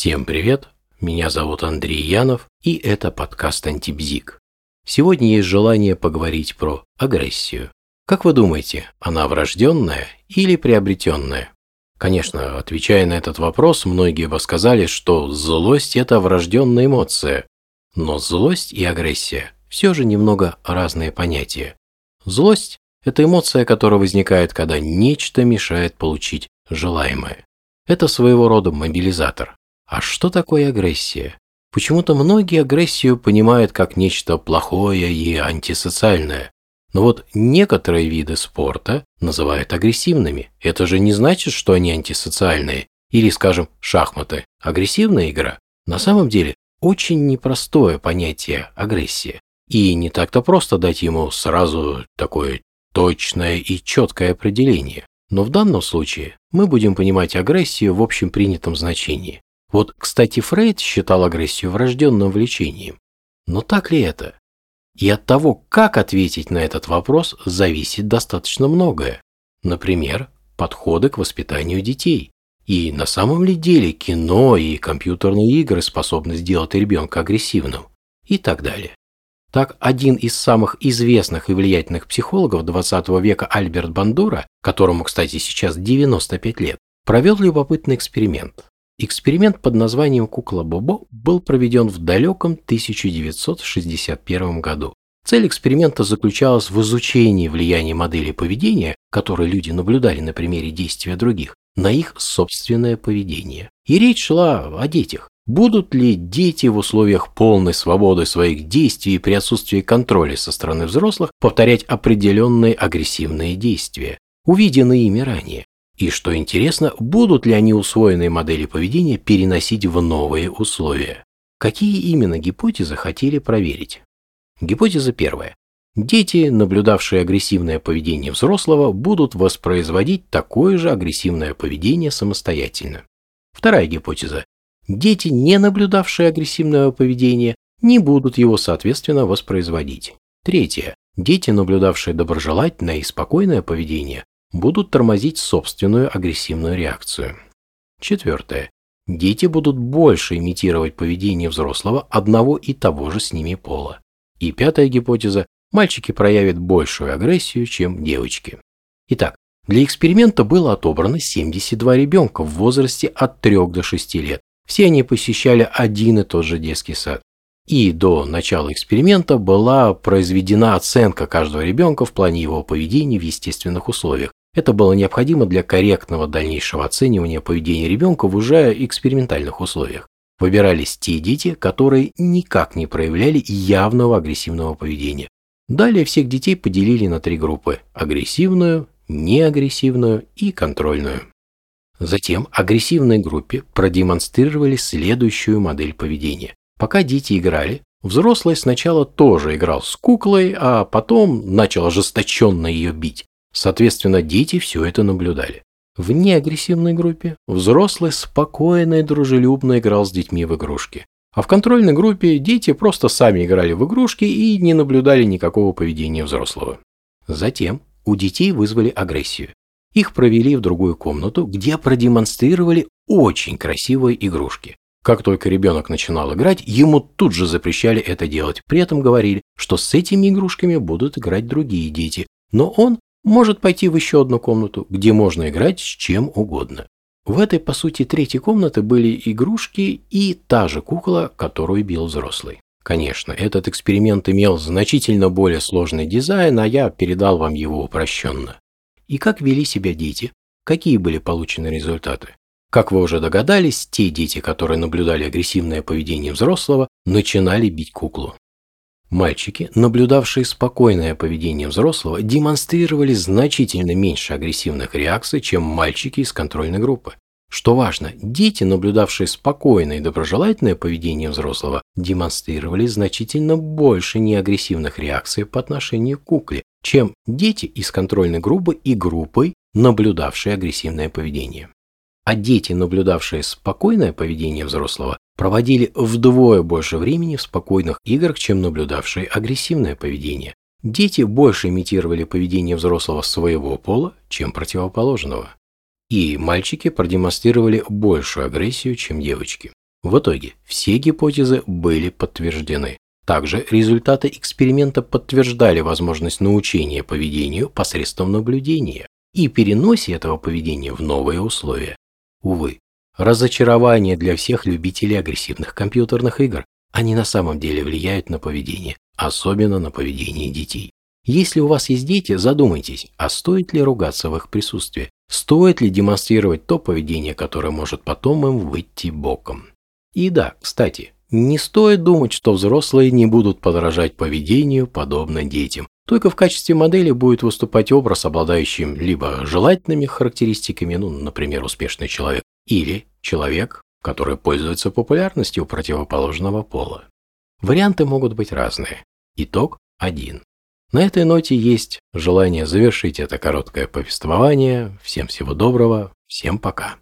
Всем привет, меня зовут Андрей Янов, и это подкаст «Антибзик». Сегодня есть желание поговорить про агрессию. Как вы думаете, она врожденная или приобретенная? Конечно, отвечая на этот вопрос, многие бы сказали, что злость – это врожденная эмоция. Но злость и агрессия все же немного разные понятия. Злость – это эмоция, которая возникает, когда нечто мешает получить желаемое. Это своего рода мобилизатор. А что такое агрессия? Почему-то многие агрессию понимают как нечто плохое и антисоциальное. Но вот некоторые виды спорта называют агрессивными. Это же не значит, что они антисоциальные. Или, скажем, шахматы. Агрессивная игра. На самом деле, очень непростое понятие агрессия. И не так-то просто дать ему сразу такое точное и четкое определение. Но в данном случае мы будем понимать агрессию в общем принятом значении. Вот, кстати, Фрейд считал агрессию врожденным влечением. Но так ли это? И от того, как ответить на этот вопрос, зависит достаточно многое. Например, подходы к воспитанию детей. И на самом ли деле кино и компьютерные игры способны сделать ребенка агрессивным? И так далее. Так, один из самых известных и влиятельных психологов 20 века Альберт Бандура, которому, кстати, сейчас 95 лет, провел любопытный эксперимент. Эксперимент под названием «Кукла Бобо» был проведен в далеком 1961 году. Цель эксперимента заключалась в изучении влияния модели поведения, которые люди наблюдали на примере действия других, на их собственное поведение. И речь шла о детях. Будут ли дети в условиях полной свободы своих действий при отсутствии контроля со стороны взрослых повторять определенные агрессивные действия, увиденные ими ранее? И что интересно, будут ли они усвоенные модели поведения переносить в новые условия? Какие именно гипотезы хотели проверить? Гипотеза первая. Дети, наблюдавшие агрессивное поведение взрослого, будут воспроизводить такое же агрессивное поведение самостоятельно. Вторая гипотеза. Дети, не наблюдавшие агрессивного поведения, не будут его, соответственно, воспроизводить. Третье. Дети, наблюдавшие доброжелательное и спокойное поведение, будут тормозить собственную агрессивную реакцию. Четвертое. Дети будут больше имитировать поведение взрослого одного и того же с ними пола. И пятая гипотеза. Мальчики проявят большую агрессию, чем девочки. Итак, для эксперимента было отобрано 72 ребенка в возрасте от 3 до 6 лет. Все они посещали один и тот же детский сад. И до начала эксперимента была произведена оценка каждого ребенка в плане его поведения в естественных условиях. Это было необходимо для корректного дальнейшего оценивания поведения ребенка в уже экспериментальных условиях. Выбирались те дети, которые никак не проявляли явного агрессивного поведения. Далее всех детей поделили на три группы – агрессивную, неагрессивную и контрольную. Затем агрессивной группе продемонстрировали следующую модель поведения. Пока дети играли, взрослый сначала тоже играл с куклой, а потом начал ожесточенно ее бить. Соответственно, дети все это наблюдали. В неагрессивной группе взрослый спокойно и дружелюбно играл с детьми в игрушки. А в контрольной группе дети просто сами играли в игрушки и не наблюдали никакого поведения взрослого. Затем у детей вызвали агрессию. Их провели в другую комнату, где продемонстрировали очень красивые игрушки. Как только ребенок начинал играть, ему тут же запрещали это делать. При этом говорили, что с этими игрушками будут играть другие дети. Но он может пойти в еще одну комнату, где можно играть с чем угодно. В этой, по сути, третьей комнаты были игрушки и та же кукла, которую бил взрослый. Конечно, этот эксперимент имел значительно более сложный дизайн, а я передал вам его упрощенно. И как вели себя дети? Какие были получены результаты? Как вы уже догадались, те дети, которые наблюдали агрессивное поведение взрослого, начинали бить куклу. Мальчики, наблюдавшие спокойное поведение взрослого, демонстрировали значительно меньше агрессивных реакций, чем мальчики из контрольной группы. Что важно, дети, наблюдавшие спокойное и доброжелательное поведение взрослого, демонстрировали значительно больше неагрессивных реакций по отношению к кукле, чем дети из контрольной группы и группой, наблюдавшие агрессивное поведение. А дети, наблюдавшие спокойное поведение взрослого, проводили вдвое больше времени в спокойных играх, чем наблюдавшие агрессивное поведение. Дети больше имитировали поведение взрослого своего пола, чем противоположного. И мальчики продемонстрировали большую агрессию, чем девочки. В итоге все гипотезы были подтверждены. Также результаты эксперимента подтверждали возможность научения поведению посредством наблюдения и переносе этого поведения в новые условия. Увы, разочарование для всех любителей агрессивных компьютерных игр. Они на самом деле влияют на поведение, особенно на поведение детей. Если у вас есть дети, задумайтесь, а стоит ли ругаться в их присутствии? Стоит ли демонстрировать то поведение, которое может потом им выйти боком? И да, кстати, не стоит думать, что взрослые не будут подражать поведению, подобно детям. Только в качестве модели будет выступать образ, обладающий либо желательными характеристиками, ну, например, успешный человек, или человек, который пользуется популярностью противоположного пола. Варианты могут быть разные. Итог один. На этой ноте есть желание завершить это короткое повествование. Всем всего доброго, всем пока.